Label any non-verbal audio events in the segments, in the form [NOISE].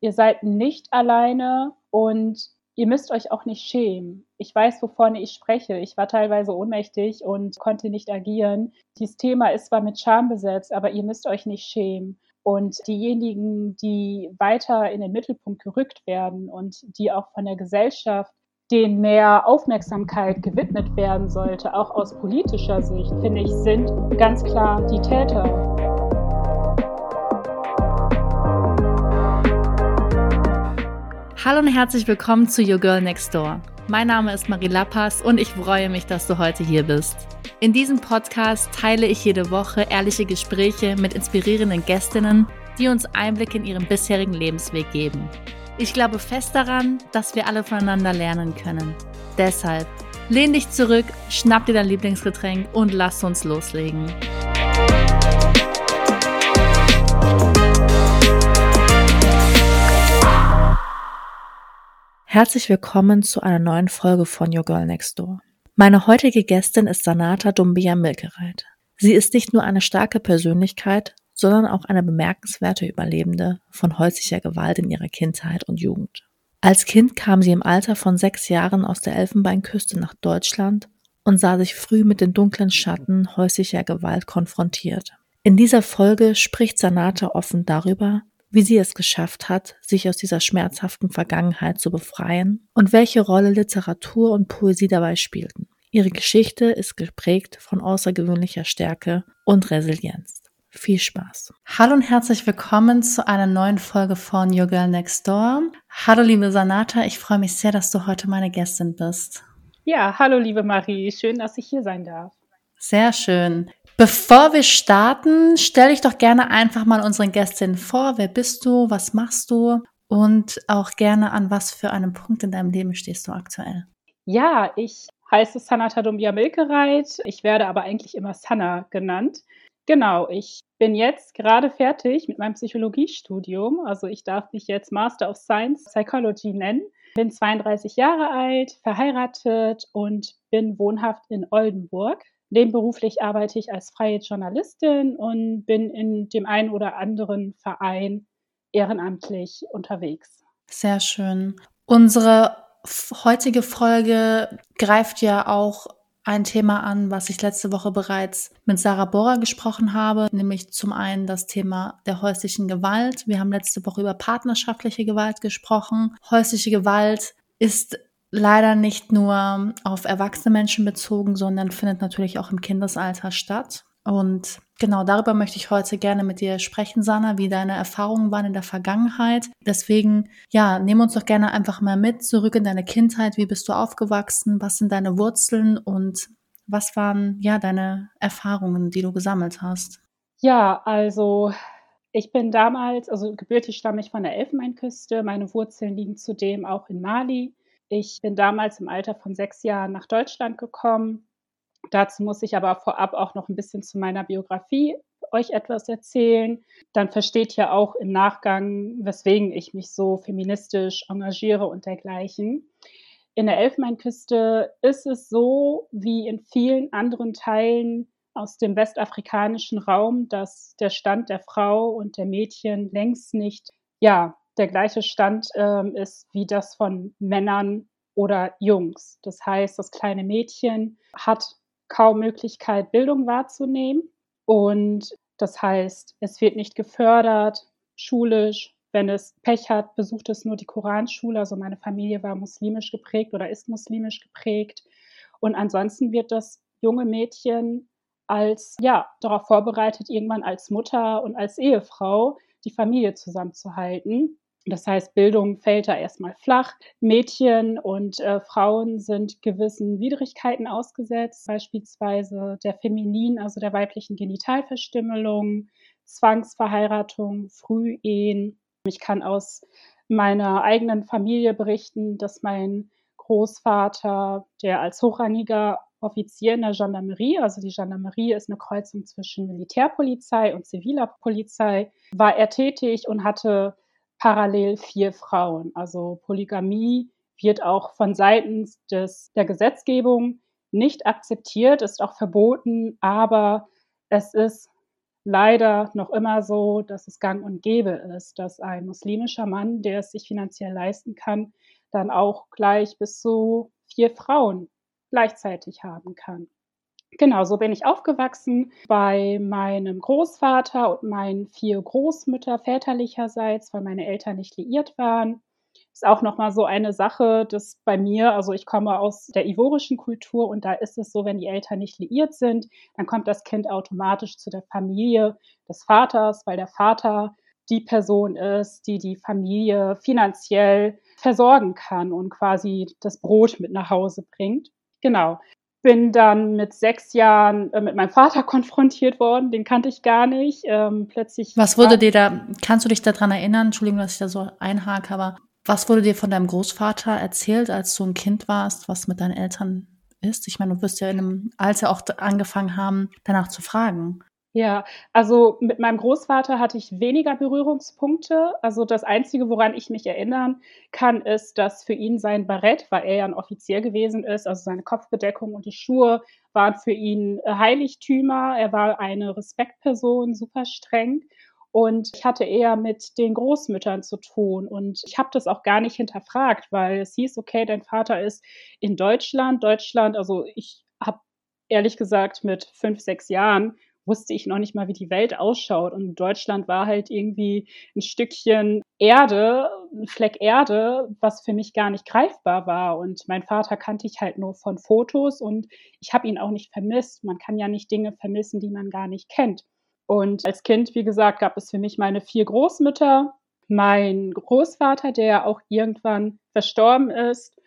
Ihr seid nicht alleine und ihr müsst euch auch nicht schämen. Ich weiß, wovon ich spreche. Ich war teilweise ohnmächtig und konnte nicht agieren. Dieses Thema ist zwar mit Scham besetzt, aber ihr müsst euch nicht schämen. Und diejenigen, die weiter in den Mittelpunkt gerückt werden und die auch von der Gesellschaft denen mehr Aufmerksamkeit gewidmet werden sollte, auch aus politischer Sicht, finde ich, sind ganz klar die Täter. Hallo und herzlich willkommen zu Your Girl Next Door. Mein Name ist Marie Lappas und ich freue mich, dass du heute hier bist. In diesem Podcast teile ich jede Woche ehrliche Gespräche mit inspirierenden Gästinnen, die uns Einblick in ihren bisherigen Lebensweg geben. Ich glaube fest daran, dass wir alle voneinander lernen können. Deshalb lehn dich zurück, schnapp dir dein Lieblingsgetränk und lass uns loslegen. Herzlich willkommen zu einer neuen Folge von Your Girl Next Door. Meine heutige Gästin ist Sanata Dumbia Milkereit. Sie ist nicht nur eine starke Persönlichkeit, sondern auch eine bemerkenswerte Überlebende von häuslicher Gewalt in ihrer Kindheit und Jugend. Als Kind kam sie im Alter von sechs Jahren aus der Elfenbeinküste nach Deutschland und sah sich früh mit den dunklen Schatten häuslicher Gewalt konfrontiert. In dieser Folge spricht Sanata offen darüber, wie sie es geschafft hat, sich aus dieser schmerzhaften Vergangenheit zu befreien und welche Rolle Literatur und Poesie dabei spielten. Ihre Geschichte ist geprägt von außergewöhnlicher Stärke und Resilienz. Viel Spaß. Hallo und herzlich willkommen zu einer neuen Folge von Your Girl Next Door. Hallo liebe Sanata, ich freue mich sehr, dass du heute meine Gästin bist. Ja, hallo liebe Marie, schön, dass ich hier sein darf. Sehr schön. Bevor wir starten, stell dich doch gerne einfach mal unseren Gästinnen vor. Wer bist du? Was machst du? Und auch gerne an was für einem Punkt in deinem Leben stehst du aktuell? Ja, ich heiße Sanata Dumbia Milkereit. Ich werde aber eigentlich immer Sana genannt. Genau, ich bin jetzt gerade fertig mit meinem Psychologiestudium. Also ich darf mich jetzt Master of Science Psychology nennen. Bin 32 Jahre alt, verheiratet und bin wohnhaft in Oldenburg. Nebenberuflich arbeite ich als freie Journalistin und bin in dem einen oder anderen Verein ehrenamtlich unterwegs. Sehr schön. Unsere heutige Folge greift ja auch ein Thema an, was ich letzte Woche bereits mit Sarah Bohrer gesprochen habe, nämlich zum einen das Thema der häuslichen Gewalt. Wir haben letzte Woche über partnerschaftliche Gewalt gesprochen. Häusliche Gewalt ist leider nicht nur auf erwachsene Menschen bezogen, sondern findet natürlich auch im Kindesalter statt. Und genau darüber möchte ich heute gerne mit dir sprechen, Sana, wie deine Erfahrungen waren in der Vergangenheit. Deswegen, ja, nehm uns doch gerne einfach mal mit zurück in deine Kindheit. Wie bist du aufgewachsen? Was sind deine Wurzeln? Und was waren, ja, deine Erfahrungen, die du gesammelt hast? Ja, also ich bin damals, also gebürtig stamme ich von der Elfenbeinküste. Meine Wurzeln liegen zudem auch in Mali. Ich bin damals im Alter von sechs Jahren nach Deutschland gekommen Dazu muss ich aber vorab auch noch ein bisschen zu meiner Biografie euch etwas erzählen. Dann versteht ihr auch im Nachgang, weswegen ich mich so feministisch engagiere und dergleichen. In der Elfenbeinküste ist es so wie in vielen anderen Teilen aus dem westafrikanischen Raum, dass der Stand der Frau und der Mädchen längst nicht ja der gleiche Stand ähm, ist wie das von Männern oder Jungs. Das heißt, das kleine Mädchen hat kaum Möglichkeit, Bildung wahrzunehmen. Und das heißt, es wird nicht gefördert, schulisch. Wenn es Pech hat, besucht es nur die Koranschule. Also meine Familie war muslimisch geprägt oder ist muslimisch geprägt. Und ansonsten wird das junge Mädchen als, ja, darauf vorbereitet, irgendwann als Mutter und als Ehefrau die Familie zusammenzuhalten. Das heißt, Bildung fällt da erstmal flach. Mädchen und äh, Frauen sind gewissen Widrigkeiten ausgesetzt, beispielsweise der Feminin, also der weiblichen Genitalverstümmelung, Zwangsverheiratung, Frühehen. Ich kann aus meiner eigenen Familie berichten, dass mein Großvater, der als hochrangiger Offizier in der Gendarmerie, also die Gendarmerie ist eine Kreuzung zwischen Militärpolizei und ziviler Polizei, war er tätig und hatte parallel vier Frauen. Also Polygamie wird auch von Seiten des, der Gesetzgebung nicht akzeptiert, ist auch verboten, aber es ist leider noch immer so, dass es gang und gäbe ist, dass ein muslimischer Mann, der es sich finanziell leisten kann, dann auch gleich bis zu vier Frauen gleichzeitig haben kann. Genau, so bin ich aufgewachsen bei meinem Großvater und meinen vier Großmütter väterlicherseits, weil meine Eltern nicht liiert waren. Ist auch noch mal so eine Sache, dass bei mir also, ich komme aus der ivorischen Kultur und da ist es so, wenn die Eltern nicht liiert sind, dann kommt das Kind automatisch zu der Familie des Vaters, weil der Vater die Person ist, die die Familie finanziell versorgen kann und quasi das Brot mit nach Hause bringt. Genau. Bin dann mit sechs Jahren äh, mit meinem Vater [LAUGHS] konfrontiert worden, den kannte ich gar nicht. Ähm, plötzlich. Was wurde dir da, kannst du dich daran erinnern? Entschuldigung, dass ich da so einhake, aber was wurde dir von deinem Großvater erzählt, als du ein Kind warst, was mit deinen Eltern ist? Ich meine, du wirst ja in einem Alter auch angefangen haben, danach zu fragen. Ja, also mit meinem Großvater hatte ich weniger Berührungspunkte. Also das Einzige, woran ich mich erinnern kann, ist, dass für ihn sein Barett, weil er ja ein Offizier gewesen ist, also seine Kopfbedeckung und die Schuhe waren für ihn äh, Heiligtümer. Er war eine Respektperson, super streng. Und ich hatte eher mit den Großmüttern zu tun. Und ich habe das auch gar nicht hinterfragt, weil es hieß, okay, dein Vater ist in Deutschland. Deutschland, also ich habe ehrlich gesagt mit fünf, sechs Jahren wusste ich noch nicht mal, wie die Welt ausschaut. Und Deutschland war halt irgendwie ein Stückchen Erde, ein Fleck Erde, was für mich gar nicht greifbar war. Und mein Vater kannte ich halt nur von Fotos und ich habe ihn auch nicht vermisst. Man kann ja nicht Dinge vermissen, die man gar nicht kennt. Und als Kind, wie gesagt, gab es für mich meine vier Großmütter, mein Großvater, der auch irgendwann verstorben ist,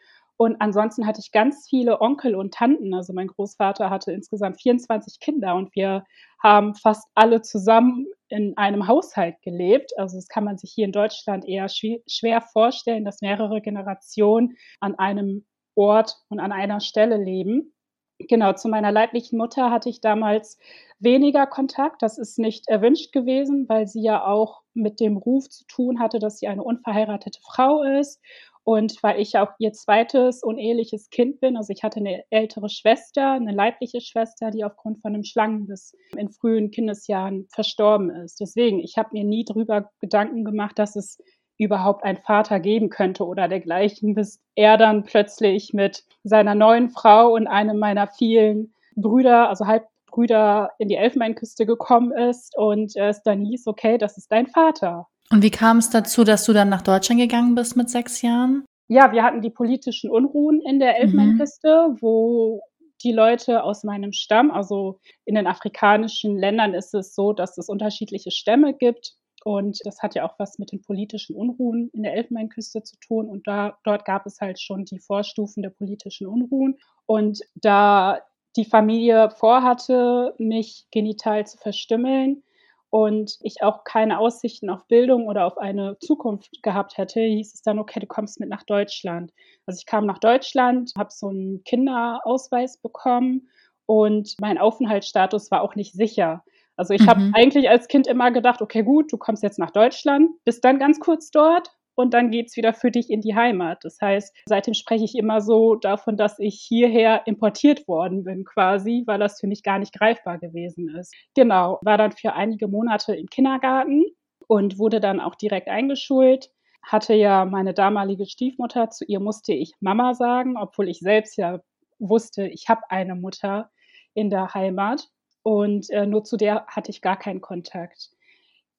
und ansonsten hatte ich ganz viele Onkel und Tanten. Also mein Großvater hatte insgesamt 24 Kinder und wir haben fast alle zusammen in einem Haushalt gelebt. Also das kann man sich hier in Deutschland eher schwer vorstellen, dass mehrere Generationen an einem Ort und an einer Stelle leben. Genau, zu meiner leiblichen Mutter hatte ich damals weniger Kontakt. Das ist nicht erwünscht gewesen, weil sie ja auch mit dem Ruf zu tun hatte, dass sie eine unverheiratete Frau ist und weil ich auch ihr zweites uneheliches Kind bin, also ich hatte eine ältere Schwester, eine leibliche Schwester, die aufgrund von einem Schlangenbiss in frühen Kindesjahren verstorben ist. Deswegen, ich habe mir nie darüber Gedanken gemacht, dass es überhaupt einen Vater geben könnte oder dergleichen, bis er dann plötzlich mit seiner neuen Frau und einem meiner vielen Brüder, also Halbbrüder, in die Elfenbeinküste gekommen ist und es dann hieß, okay, das ist dein Vater. Und wie kam es dazu, dass du dann nach Deutschland gegangen bist mit sechs Jahren? Ja, wir hatten die politischen Unruhen in der Elfenbeinküste, mhm. wo die Leute aus meinem Stamm, also in den afrikanischen Ländern ist es so, dass es unterschiedliche Stämme gibt. Und das hat ja auch was mit den politischen Unruhen in der Elfenbeinküste zu tun. Und da, dort gab es halt schon die Vorstufen der politischen Unruhen. Und da die Familie vorhatte, mich genital zu verstümmeln, und ich auch keine Aussichten auf Bildung oder auf eine Zukunft gehabt hätte, hieß es dann, okay, du kommst mit nach Deutschland. Also ich kam nach Deutschland, habe so einen Kinderausweis bekommen und mein Aufenthaltsstatus war auch nicht sicher. Also ich mhm. habe eigentlich als Kind immer gedacht, okay, gut, du kommst jetzt nach Deutschland, bist dann ganz kurz dort und dann geht's wieder für dich in die Heimat. Das heißt, seitdem spreche ich immer so davon, dass ich hierher importiert worden bin quasi, weil das für mich gar nicht greifbar gewesen ist. Genau, war dann für einige Monate im Kindergarten und wurde dann auch direkt eingeschult. Hatte ja meine damalige Stiefmutter, zu ihr musste ich Mama sagen, obwohl ich selbst ja wusste, ich habe eine Mutter in der Heimat und äh, nur zu der hatte ich gar keinen Kontakt.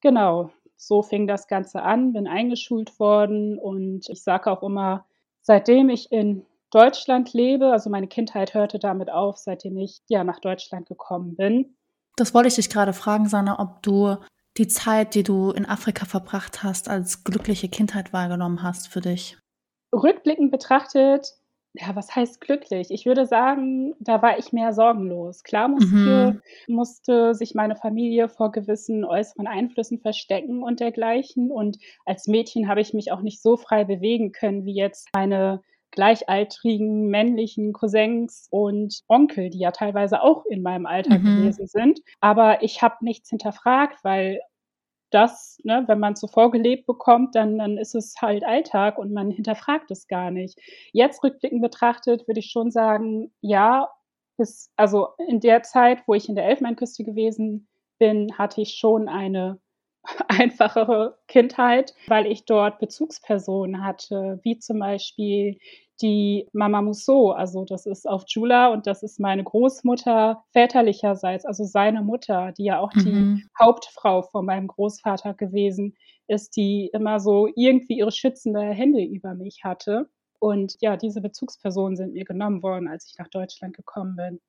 Genau, so fing das Ganze an, bin eingeschult worden und ich sage auch immer, seitdem ich in Deutschland lebe, also meine Kindheit hörte damit auf, seitdem ich ja nach Deutschland gekommen bin. Das wollte ich dich gerade fragen, Sanna, ob du die Zeit, die du in Afrika verbracht hast, als glückliche Kindheit wahrgenommen hast für dich. Rückblickend betrachtet ja, was heißt glücklich? Ich würde sagen, da war ich mehr sorgenlos. Klar musste Mhm. musste sich meine Familie vor gewissen äußeren Einflüssen verstecken und dergleichen. Und als Mädchen habe ich mich auch nicht so frei bewegen können wie jetzt meine gleichaltrigen männlichen Cousins und Onkel, die ja teilweise auch in meinem Alter Mhm. gewesen sind. Aber ich habe nichts hinterfragt, weil das, ne, wenn man so vorgelebt bekommt, dann, dann ist es halt Alltag und man hinterfragt es gar nicht. Jetzt rückblickend betrachtet würde ich schon sagen, ja, bis, also in der Zeit, wo ich in der Elfenbeinküste gewesen bin, hatte ich schon eine [LAUGHS] einfachere Kindheit, weil ich dort Bezugspersonen hatte, wie zum Beispiel die Mama Musso, also das ist auf Jula und das ist meine Großmutter väterlicherseits, also seine Mutter, die ja auch mhm. die Hauptfrau von meinem Großvater gewesen ist, die immer so irgendwie ihre schützende Hände über mich hatte. Und ja, diese Bezugspersonen sind mir genommen worden, als ich nach Deutschland gekommen bin.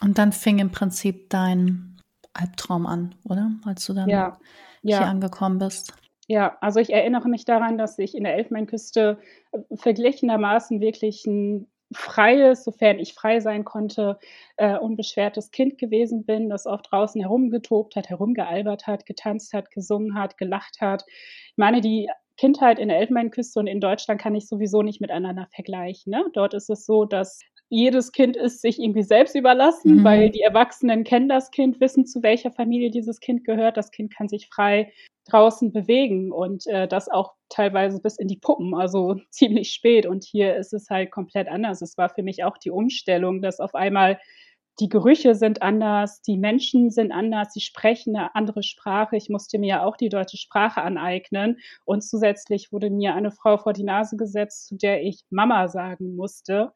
Und dann fing im Prinzip dein Albtraum an, oder? Als du dann ja, hier ja. angekommen bist. Ja, also ich erinnere mich daran, dass ich in der Elfenbeinküste äh, verglichendermaßen wirklich ein freies, sofern ich frei sein konnte, äh, unbeschwertes Kind gewesen bin, das oft draußen herumgetobt hat, herumgealbert hat, getanzt hat, gesungen hat, gelacht hat. Ich meine, die Kindheit in der Elfenbeinküste und in Deutschland kann ich sowieso nicht miteinander vergleichen. Ne? Dort ist es so, dass jedes Kind ist sich irgendwie selbst überlassen, mhm. weil die Erwachsenen kennen das Kind, wissen, zu welcher Familie dieses Kind gehört. Das Kind kann sich frei draußen bewegen und äh, das auch teilweise bis in die Puppen, also [LAUGHS] ziemlich spät. Und hier ist es halt komplett anders. Es war für mich auch die Umstellung, dass auf einmal die Gerüche sind anders, die Menschen sind anders, sie sprechen eine andere Sprache. Ich musste mir ja auch die deutsche Sprache aneignen und zusätzlich wurde mir eine Frau vor die Nase gesetzt, zu der ich Mama sagen musste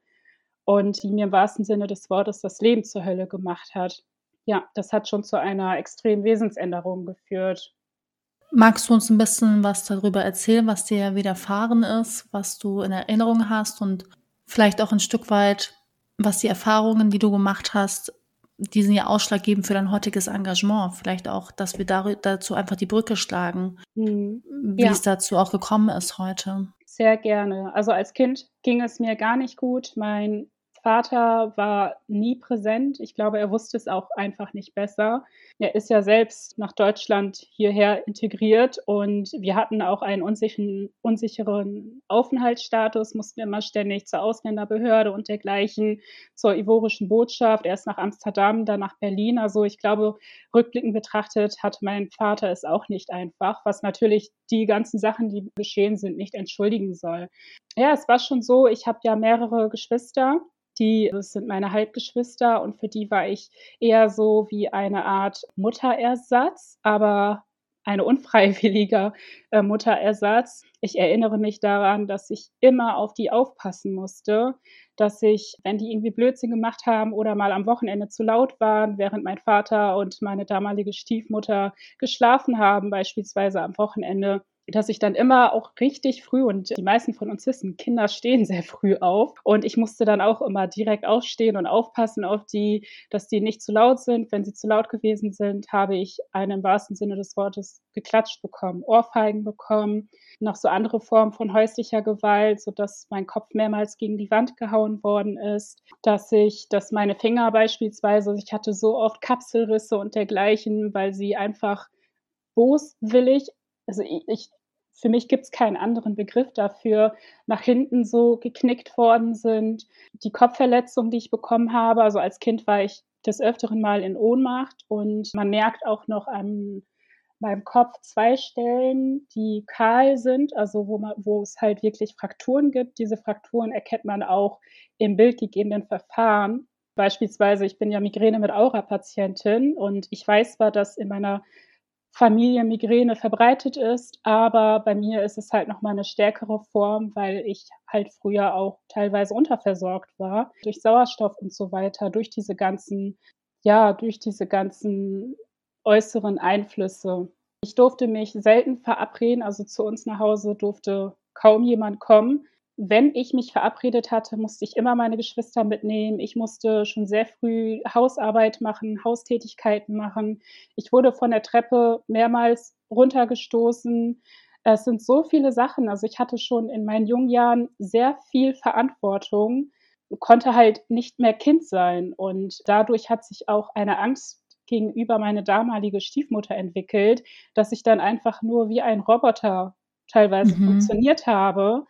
und die mir im wahrsten Sinne des Wortes das Leben zur Hölle gemacht hat. Ja, das hat schon zu einer extremen Wesensänderung geführt. Magst du uns ein bisschen was darüber erzählen, was dir widerfahren ist, was du in Erinnerung hast und vielleicht auch ein Stück weit, was die Erfahrungen, die du gemacht hast, die sind ja ausschlaggebend für dein heutiges Engagement. Vielleicht auch, dass wir dazu einfach die Brücke schlagen, mhm. wie ja. es dazu auch gekommen ist heute. Sehr gerne. Also als Kind ging es mir gar nicht gut. Mein Vater war nie präsent. Ich glaube, er wusste es auch einfach nicht besser. Er ist ja selbst nach Deutschland hierher integriert und wir hatten auch einen unsicheren, unsicheren Aufenthaltsstatus, mussten immer ständig zur Ausländerbehörde und dergleichen, zur ivorischen Botschaft, erst nach Amsterdam, dann nach Berlin. Also ich glaube, rückblickend betrachtet hat mein Vater es auch nicht einfach, was natürlich die ganzen Sachen, die geschehen sind, nicht entschuldigen soll. Ja, es war schon so, ich habe ja mehrere Geschwister die das sind meine Halbgeschwister und für die war ich eher so wie eine Art Mutterersatz, aber ein unfreiwilliger äh, Mutterersatz. Ich erinnere mich daran, dass ich immer auf die aufpassen musste, dass ich, wenn die irgendwie Blödsinn gemacht haben oder mal am Wochenende zu laut waren, während mein Vater und meine damalige Stiefmutter geschlafen haben, beispielsweise am Wochenende, dass ich dann immer auch richtig früh und die meisten von uns wissen, Kinder stehen sehr früh auf und ich musste dann auch immer direkt aufstehen und aufpassen auf die, dass die nicht zu laut sind. Wenn sie zu laut gewesen sind, habe ich einen im wahrsten Sinne des Wortes geklatscht bekommen, Ohrfeigen bekommen, noch so andere Formen von häuslicher Gewalt, sodass mein Kopf mehrmals gegen die Wand gehauen worden ist, dass ich, dass meine Finger beispielsweise, ich hatte so oft Kapselrisse und dergleichen, weil sie einfach boswillig also ich, ich, für mich gibt es keinen anderen Begriff dafür, nach hinten so geknickt worden sind. Die Kopfverletzung, die ich bekommen habe, also als Kind war ich des Öfteren mal in Ohnmacht und man merkt auch noch an meinem Kopf zwei Stellen, die kahl sind, also wo, man, wo es halt wirklich Frakturen gibt. Diese Frakturen erkennt man auch im bildgegebenen Verfahren. Beispielsweise, ich bin ja Migräne mit Aura-Patientin und ich weiß zwar, dass in meiner Familie Migräne verbreitet ist, aber bei mir ist es halt noch mal eine stärkere Form, weil ich halt früher auch teilweise unterversorgt war durch Sauerstoff und so weiter, durch diese ganzen ja, durch diese ganzen äußeren Einflüsse. Ich durfte mich selten verabreden, also zu uns nach Hause durfte kaum jemand kommen wenn ich mich verabredet hatte, musste ich immer meine Geschwister mitnehmen. Ich musste schon sehr früh Hausarbeit machen, Haustätigkeiten machen. Ich wurde von der Treppe mehrmals runtergestoßen. Es sind so viele Sachen. Also ich hatte schon in meinen jungen Jahren sehr viel Verantwortung, konnte halt nicht mehr Kind sein. Und dadurch hat sich auch eine Angst gegenüber meine damalige Stiefmutter entwickelt, dass ich dann einfach nur wie ein Roboter teilweise mhm. funktioniert habe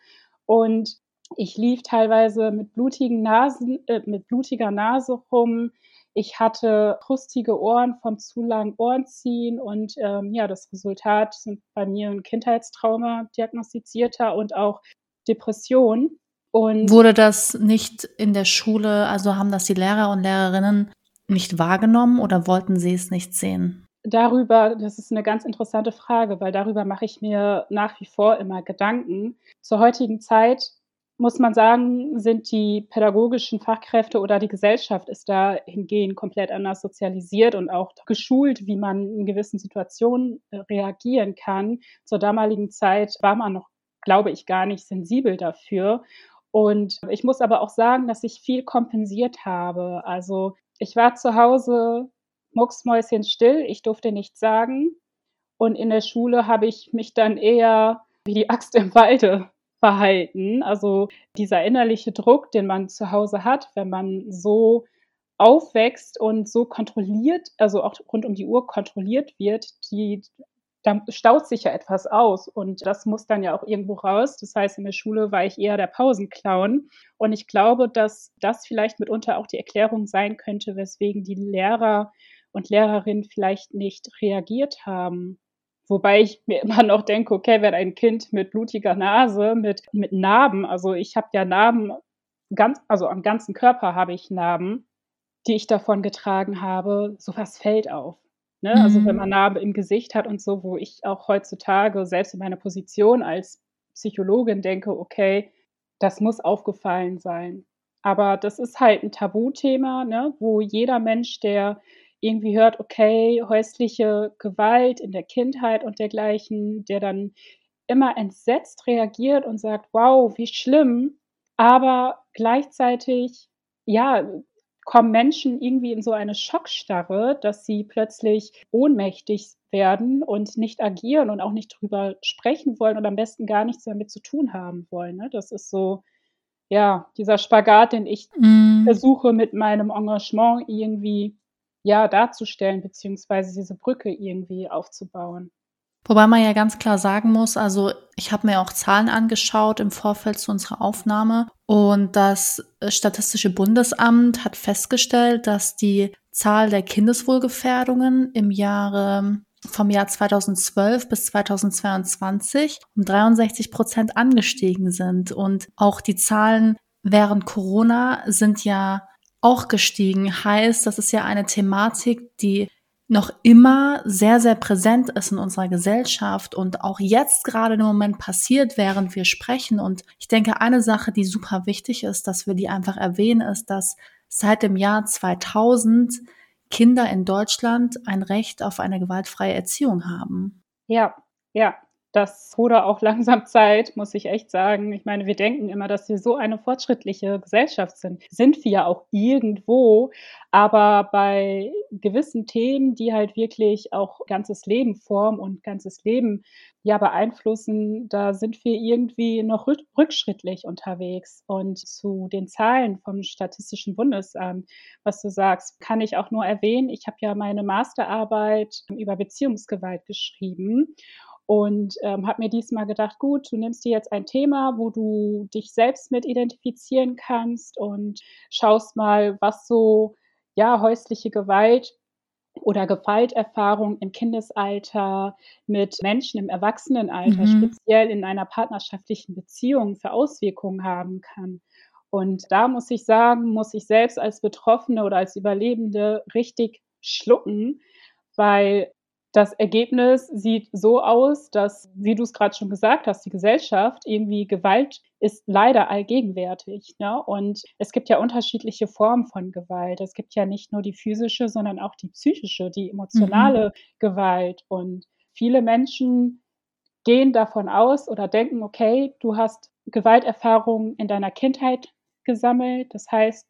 und ich lief teilweise mit blutigen Nasen, äh, mit blutiger Nase rum. Ich hatte krustige Ohren vom zu langen Ohrenziehen und ähm, ja, das Resultat sind bei mir ein Kindheitstrauma diagnostizierter und auch Depression. Und Wurde das nicht in der Schule, also haben das die Lehrer und Lehrerinnen nicht wahrgenommen oder wollten sie es nicht sehen? Darüber das ist eine ganz interessante Frage, weil darüber mache ich mir nach wie vor immer Gedanken. Zur heutigen Zeit muss man sagen, sind die pädagogischen Fachkräfte oder die Gesellschaft ist dahingehend komplett anders sozialisiert und auch geschult, wie man in gewissen Situationen äh, reagieren kann. Zur damaligen Zeit war man noch, glaube ich, gar nicht sensibel dafür. Und ich muss aber auch sagen, dass ich viel kompensiert habe. Also ich war zu Hause mucksmäuschenstill, ich durfte nichts sagen. Und in der Schule habe ich mich dann eher wie die Axt im Walde verhalten. Also dieser innerliche Druck, den man zu Hause hat, wenn man so aufwächst und so kontrolliert, also auch rund um die Uhr kontrolliert wird, die, da staut sich ja etwas aus und das muss dann ja auch irgendwo raus. Das heißt, in der Schule war ich eher der Pausenclown und ich glaube, dass das vielleicht mitunter auch die Erklärung sein könnte, weswegen die Lehrer und Lehrerinnen vielleicht nicht reagiert haben. Wobei ich mir [LAUGHS] immer noch denke, okay, wenn ein Kind mit blutiger Nase, mit, mit Narben, also ich habe ja Narben, ganz, also am ganzen Körper habe ich Narben, die ich davon getragen habe, sowas fällt auf. Ne? Mhm. Also wenn mhm. man Narben im Gesicht hat und so, wo ich auch heutzutage selbst in meiner Position als Psychologin denke, okay, das muss aufgefallen sein. Aber das ist halt ein Tabuthema, ne? wo jeder Mensch, der irgendwie hört, okay, häusliche Gewalt in der Kindheit und dergleichen, der dann immer entsetzt reagiert und sagt, wow, wie schlimm, aber gleichzeitig, ja, kommen Menschen irgendwie in so eine Schockstarre, dass sie plötzlich ohnmächtig werden und nicht agieren und auch nicht drüber sprechen wollen und am besten gar nichts damit zu tun haben wollen. Ne? Das ist so, ja, dieser Spagat, den ich mm. versuche mit meinem Engagement irgendwie ja, darzustellen, beziehungsweise diese Brücke irgendwie aufzubauen. Wobei man ja ganz klar sagen muss, also ich habe mir auch Zahlen angeschaut im Vorfeld zu unserer Aufnahme und das Statistische Bundesamt hat festgestellt, dass die Zahl der Kindeswohlgefährdungen im Jahre vom Jahr 2012 bis 2022 um 63 Prozent angestiegen sind und auch die Zahlen während Corona sind ja auch gestiegen. Heißt, das ist ja eine Thematik, die noch immer sehr, sehr präsent ist in unserer Gesellschaft und auch jetzt gerade im Moment passiert, während wir sprechen. Und ich denke, eine Sache, die super wichtig ist, dass wir die einfach erwähnen, ist, dass seit dem Jahr 2000 Kinder in Deutschland ein Recht auf eine gewaltfreie Erziehung haben. Ja, ja, das wurde auch langsam Zeit, muss ich echt sagen. Ich meine, wir denken immer, dass wir so eine fortschrittliche Gesellschaft sind. Sind wir ja auch irgendwo, aber bei gewissen Themen, die halt wirklich auch ganzes Leben formen und ganzes Leben ja beeinflussen, da sind wir irgendwie noch rückschrittlich unterwegs. Und zu den Zahlen vom Statistischen Bundesamt, was du sagst, kann ich auch nur erwähnen. Ich habe ja meine Masterarbeit über Beziehungsgewalt geschrieben und ähm, habe mir diesmal gedacht, gut, du nimmst dir jetzt ein Thema, wo du dich selbst mit identifizieren kannst und schaust mal, was so ja häusliche Gewalt oder Gewalterfahrung im Kindesalter mit Menschen im Erwachsenenalter, mhm. speziell in einer partnerschaftlichen Beziehung, für Auswirkungen haben kann. Und da muss ich sagen, muss ich selbst als Betroffene oder als Überlebende richtig schlucken, weil das Ergebnis sieht so aus, dass, wie du es gerade schon gesagt hast, die Gesellschaft irgendwie Gewalt ist leider allgegenwärtig. Ne? Und es gibt ja unterschiedliche Formen von Gewalt. Es gibt ja nicht nur die physische, sondern auch die psychische, die emotionale mhm. Gewalt. Und viele Menschen gehen davon aus oder denken, okay, du hast Gewalterfahrungen in deiner Kindheit gesammelt. Das heißt,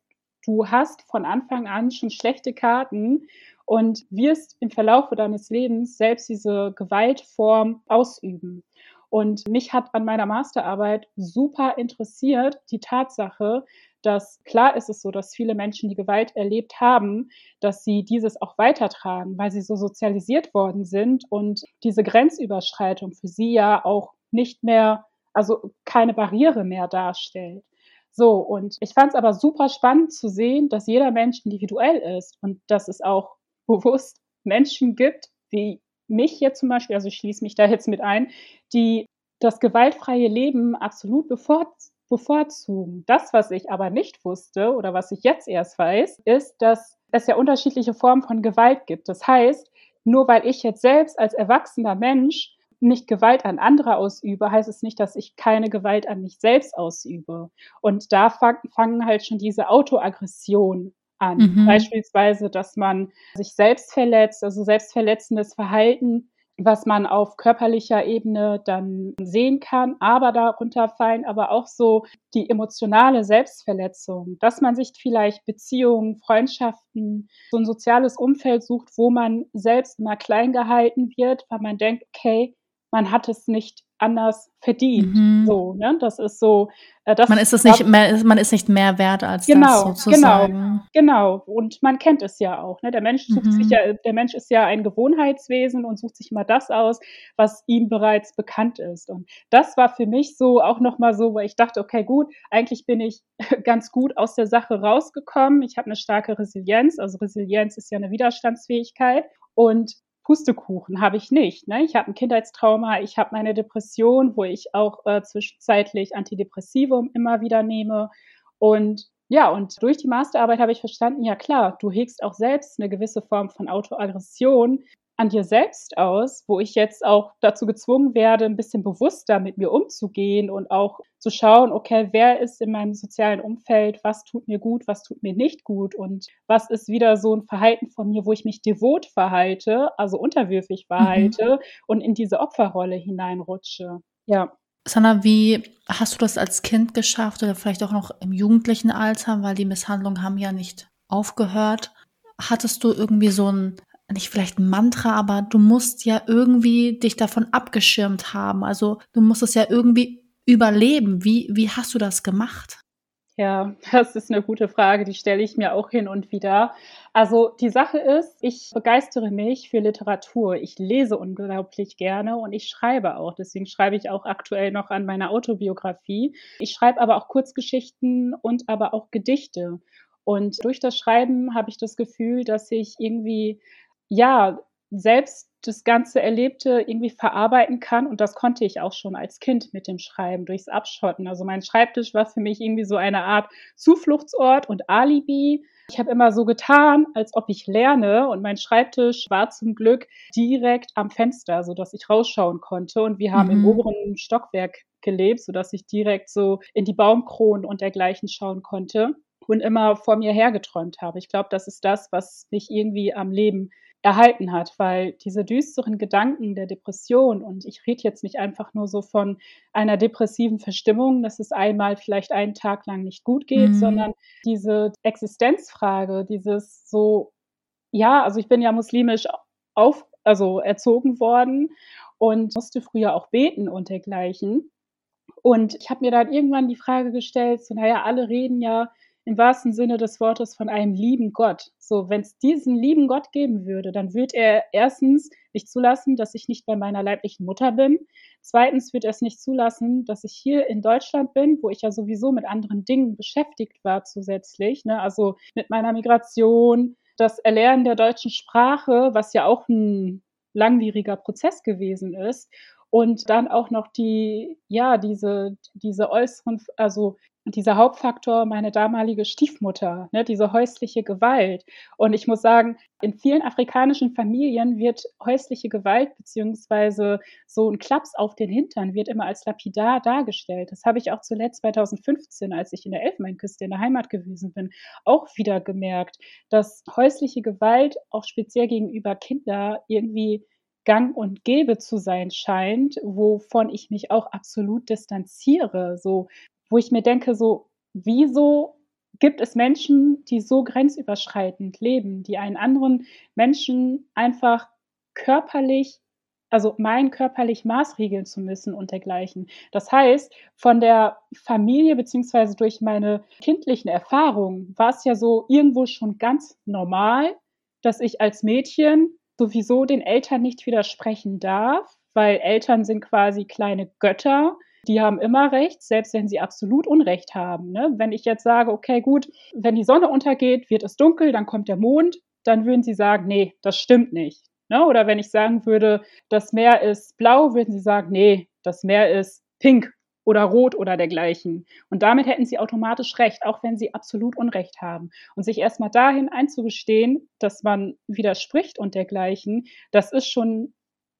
du hast von Anfang an schon schlechte Karten und wirst im Verlauf deines Lebens selbst diese Gewaltform ausüben. Und mich hat an meiner Masterarbeit super interessiert die Tatsache, dass klar ist es so, dass viele Menschen, die Gewalt erlebt haben, dass sie dieses auch weitertragen, weil sie so sozialisiert worden sind und diese Grenzüberschreitung für sie ja auch nicht mehr, also keine Barriere mehr darstellt. So, und ich fand es aber super spannend zu sehen, dass jeder Mensch individuell ist und dass es auch [LAUGHS] bewusst Menschen gibt, wie mich jetzt zum Beispiel, also ich schließe mich da jetzt mit ein, die das gewaltfreie Leben absolut bevorzugen. Das, was ich aber nicht wusste oder was ich jetzt erst weiß, ist, dass es ja unterschiedliche Formen von Gewalt gibt. Das heißt, nur weil ich jetzt selbst als erwachsener Mensch nicht Gewalt an andere ausübe, heißt es nicht, dass ich keine Gewalt an mich selbst ausübe. Und da fangen halt schon diese Autoaggression an. Mhm. Beispielsweise, dass man sich selbst verletzt, also selbstverletzendes Verhalten was man auf körperlicher Ebene dann sehen kann, aber darunter fallen aber auch so die emotionale Selbstverletzung, dass man sich vielleicht Beziehungen, Freundschaften, so ein soziales Umfeld sucht, wo man selbst mal klein gehalten wird, weil man denkt, okay, man hat es nicht anders verdient. Mhm. So, ne? Das ist so. Äh, das man ist es nicht mehr, man ist nicht mehr wert als genau, das sozusagen. Genau, genau. Und man kennt es ja auch. Ne? Der Mensch sucht mhm. sich ja, der Mensch ist ja ein Gewohnheitswesen und sucht sich immer das aus, was ihm bereits bekannt ist. Und das war für mich so auch nochmal so, weil ich dachte, okay, gut, eigentlich bin ich [LAUGHS] ganz gut aus der Sache rausgekommen. Ich habe eine starke Resilienz. Also Resilienz ist ja eine Widerstandsfähigkeit. Und Pustekuchen habe ich nicht. Ne? Ich habe ein Kindheitstrauma, ich habe meine Depression, wo ich auch äh, zwischenzeitlich Antidepressivum immer wieder nehme. Und ja, und durch die Masterarbeit habe ich verstanden, ja klar, du hegst auch selbst eine gewisse Form von Autoaggression, an dir selbst aus, wo ich jetzt auch dazu gezwungen werde, ein bisschen bewusster mit mir umzugehen und auch zu schauen, okay, wer ist in meinem sozialen Umfeld, was tut mir gut, was tut mir nicht gut und was ist wieder so ein Verhalten von mir, wo ich mich devot verhalte, also unterwürfig mhm. verhalte mhm. und in diese Opferrolle hineinrutsche. Ja. Sanna, wie hast du das als Kind geschafft oder vielleicht auch noch im jugendlichen Alter, weil die Misshandlungen haben ja nicht aufgehört? Hattest du irgendwie so ein nicht vielleicht ein Mantra, aber du musst ja irgendwie dich davon abgeschirmt haben. Also du musst es ja irgendwie überleben. Wie, wie hast du das gemacht? Ja, das ist eine gute Frage, die stelle ich mir auch hin und wieder. Also die Sache ist, ich begeistere mich für Literatur. Ich lese unglaublich gerne und ich schreibe auch. Deswegen schreibe ich auch aktuell noch an meiner Autobiografie. Ich schreibe aber auch Kurzgeschichten und aber auch Gedichte. Und durch das Schreiben habe ich das Gefühl, dass ich irgendwie ja, selbst das ganze Erlebte irgendwie verarbeiten kann. Und das konnte ich auch schon als Kind mit dem Schreiben, durchs Abschotten. Also mein Schreibtisch war für mich irgendwie so eine Art Zufluchtsort und Alibi. Ich habe immer so getan, als ob ich lerne. Und mein Schreibtisch war zum Glück direkt am Fenster, sodass ich rausschauen konnte. Und wir haben mhm. im oberen Stockwerk gelebt, sodass ich direkt so in die Baumkronen und dergleichen schauen konnte und immer vor mir hergeträumt habe. Ich glaube, das ist das, was mich irgendwie am Leben erhalten hat, weil diese düsteren Gedanken der Depression, und ich rede jetzt nicht einfach nur so von einer depressiven Verstimmung, dass es einmal vielleicht einen Tag lang nicht gut geht, mhm. sondern diese Existenzfrage, dieses so, ja, also ich bin ja muslimisch auf, also erzogen worden und musste früher auch beten und dergleichen. Und ich habe mir dann irgendwann die Frage gestellt, so, naja, alle reden ja im wahrsten Sinne des Wortes von einem lieben Gott. So, wenn es diesen lieben Gott geben würde, dann würde er erstens nicht zulassen, dass ich nicht bei meiner leiblichen Mutter bin. Zweitens wird er es nicht zulassen, dass ich hier in Deutschland bin, wo ich ja sowieso mit anderen Dingen beschäftigt war zusätzlich. Ne? Also mit meiner Migration, das Erlernen der deutschen Sprache, was ja auch ein langwieriger Prozess gewesen ist. Und dann auch noch die, ja, diese, diese äußeren, also dieser Hauptfaktor meine damalige Stiefmutter, ne, diese häusliche Gewalt. Und ich muss sagen, in vielen afrikanischen Familien wird häusliche Gewalt beziehungsweise so ein Klaps auf den Hintern wird immer als lapidar dargestellt. Das habe ich auch zuletzt 2015, als ich in der Elfenbeinküste in der Heimat gewesen bin, auch wieder gemerkt, dass häusliche Gewalt auch speziell gegenüber Kindern irgendwie gang und gäbe zu sein scheint, wovon ich mich auch absolut distanziere. So, wo ich mir denke, so, wieso gibt es Menschen, die so grenzüberschreitend leben, die einen anderen Menschen einfach körperlich, also mein körperlich maßregeln zu müssen und dergleichen. Das heißt, von der Familie beziehungsweise durch meine kindlichen Erfahrungen war es ja so irgendwo schon ganz normal, dass ich als Mädchen sowieso den Eltern nicht widersprechen darf, weil Eltern sind quasi kleine Götter die haben immer recht, selbst wenn sie absolut Unrecht haben. Ne? Wenn ich jetzt sage, okay, gut, wenn die Sonne untergeht, wird es dunkel, dann kommt der Mond, dann würden sie sagen, nee, das stimmt nicht. Ne? Oder wenn ich sagen würde, das Meer ist blau, würden sie sagen, nee, das Meer ist pink oder rot oder dergleichen. Und damit hätten sie automatisch recht, auch wenn sie absolut Unrecht haben. Und sich erstmal dahin einzugestehen, dass man widerspricht und dergleichen, das ist schon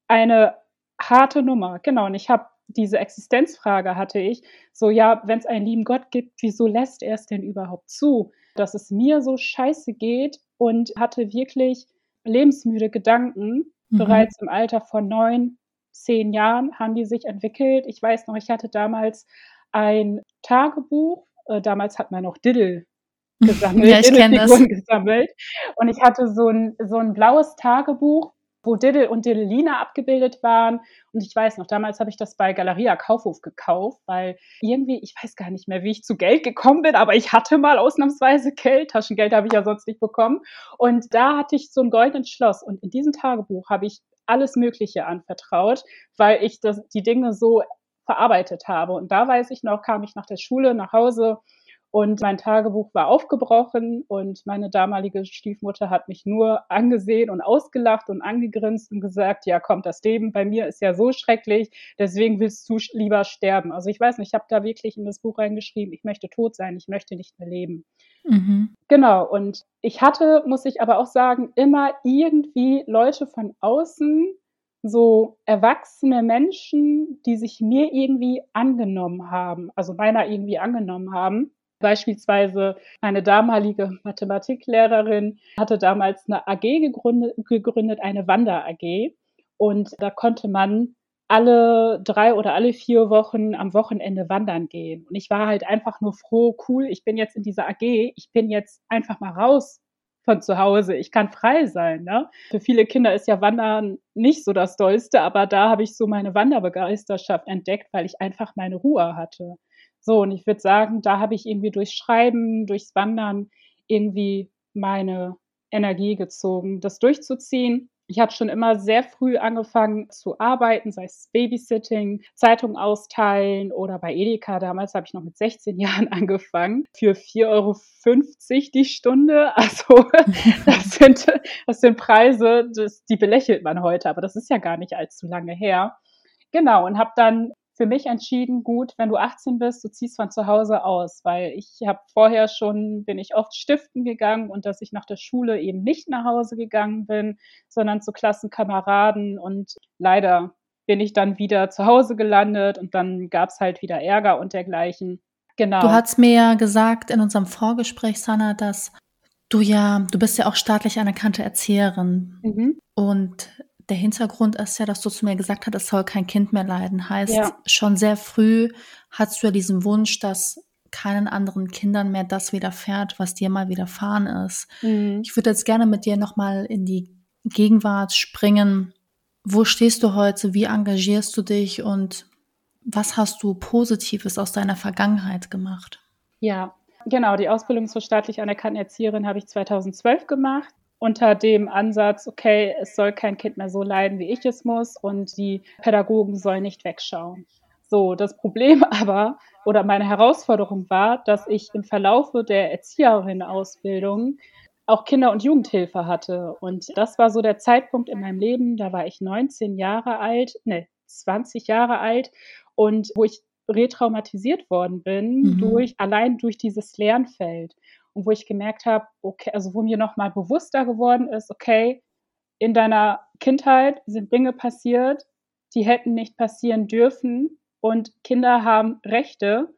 eine harte Nummer. Genau. Und ich habe diese Existenzfrage hatte ich, so ja, wenn es einen lieben Gott gibt, wieso lässt er es denn überhaupt zu, dass es mir so scheiße geht und hatte wirklich lebensmüde Gedanken. Mhm. Bereits im Alter von neun, zehn Jahren haben die sich entwickelt. Ich weiß noch, ich hatte damals ein Tagebuch. Äh, damals hat man noch Diddle [LAUGHS] gesammelt, ja, ich das. gesammelt. Und ich hatte so ein, so ein blaues Tagebuch, wo Diddle und Diddlelina abgebildet waren. Und ich weiß noch, damals habe ich das bei Galeria Kaufhof gekauft, weil irgendwie, ich weiß gar nicht mehr, wie ich zu Geld gekommen bin, aber ich hatte mal ausnahmsweise Geld. Taschengeld habe ich ja sonst nicht bekommen. Und da hatte ich so ein goldenes Schloss. Und in diesem Tagebuch habe ich alles Mögliche anvertraut, weil ich das, die Dinge so verarbeitet habe. Und da weiß ich noch, kam ich nach der Schule nach Hause und mein Tagebuch war aufgebrochen und meine damalige Stiefmutter hat mich nur angesehen und ausgelacht und angegrinst und gesagt, ja, kommt das Leben bei mir ist ja so schrecklich, deswegen willst du lieber sterben. Also ich weiß nicht, ich habe da wirklich in das Buch reingeschrieben, ich möchte tot sein, ich möchte nicht mehr leben. Mhm. Genau, und ich hatte, muss ich aber auch sagen, immer irgendwie Leute von außen, so erwachsene Menschen, die sich mir irgendwie angenommen haben, also meiner irgendwie angenommen haben. Beispielsweise meine damalige Mathematiklehrerin hatte damals eine AG gegründet, eine Wander-AG. Und da konnte man alle drei oder alle vier Wochen am Wochenende wandern gehen. Und ich war halt einfach nur froh, cool, ich bin jetzt in dieser AG, ich bin jetzt einfach mal raus von zu Hause, ich kann frei sein. Ne? Für viele Kinder ist ja Wandern nicht so das Dollste, aber da habe ich so meine Wanderbegeisterschaft entdeckt, weil ich einfach meine Ruhe hatte. So, und ich würde sagen, da habe ich irgendwie durchs Schreiben, durchs Wandern irgendwie meine Energie gezogen, das durchzuziehen. Ich habe schon immer sehr früh angefangen zu arbeiten, sei es Babysitting, Zeitung austeilen oder bei Edeka. Damals habe ich noch mit 16 [LAUGHS] Jahren angefangen. Für 4,50 Euro die Stunde. [LAUGHS] Also das sind, das sind Preise, das, die belächelt man heute, aber das ist ja gar nicht allzu lange her. Genau, und habe dann für mich entschieden, gut, wenn du 18 bist, du ziehst von zu Hause aus, weil ich habe vorher schon, bin ich oft stiften gegangen und dass ich nach der Schule eben nicht nach Hause gegangen bin, sondern zu Klassenkameraden und leider bin ich dann wieder zu Hause gelandet und dann gab es halt wieder Ärger und dergleichen. Genau. Du hast mir ja gesagt in unserem Vorgespräch, Sanna, dass du ja, du bist ja auch staatlich anerkannte Erzieherin. Mhm. Und der Hintergrund ist ja, dass du zu mir gesagt hast, es soll kein Kind mehr leiden. Heißt, ja. schon sehr früh hast du ja diesen Wunsch, dass keinen anderen Kindern mehr das widerfährt, was dir mal widerfahren ist. Mhm. Ich würde jetzt gerne mit dir nochmal in die Gegenwart springen. Wo stehst du heute? Wie engagierst du dich und was hast du Positives aus deiner Vergangenheit gemacht? Ja, genau. Die Ausbildung zur staatlich anerkannten Erzieherin habe ich 2012 gemacht unter dem Ansatz, okay, es soll kein Kind mehr so leiden, wie ich es muss und die Pädagogen sollen nicht wegschauen. So, das Problem [LAUGHS] aber oder meine Herausforderung war, dass ich im Verlaufe der Erzieherinnen-Ausbildung auch Kinder- und Jugendhilfe hatte. Und das war so der Zeitpunkt in meinem Leben, da war ich 19 Jahre alt, ne, 20 Jahre alt und wo ich retraumatisiert worden bin mhm. durch, allein durch dieses Lernfeld und wo ich gemerkt habe, okay, also wo mir nochmal bewusster geworden ist, okay, in deiner Kindheit sind Dinge passiert, die hätten nicht passieren dürfen und Kinder haben Rechte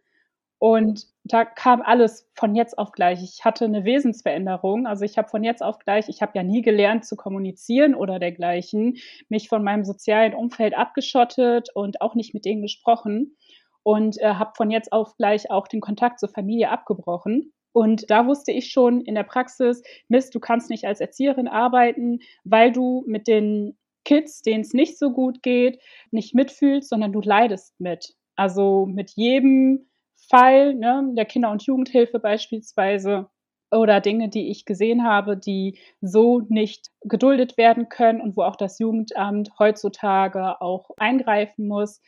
und da kam alles von jetzt auf gleich. Ich hatte eine Wesensveränderung. Also ich habe von jetzt auf gleich, ich habe ja nie gelernt zu kommunizieren oder dergleichen, mich von meinem sozialen Umfeld abgeschottet und auch nicht mit denen gesprochen und äh, habe von jetzt auf gleich auch den Kontakt zur Familie abgebrochen. Und da wusste ich schon in der Praxis, Mist, du kannst nicht als Erzieherin arbeiten, weil du mit den Kids, denen es nicht so gut geht, nicht mitfühlst, sondern du leidest mit. Also mit jedem Fall ne, der Kinder- und Jugendhilfe beispielsweise oder Dinge, die ich gesehen habe, die so nicht geduldet werden können und wo auch das Jugendamt heutzutage auch eingreifen muss,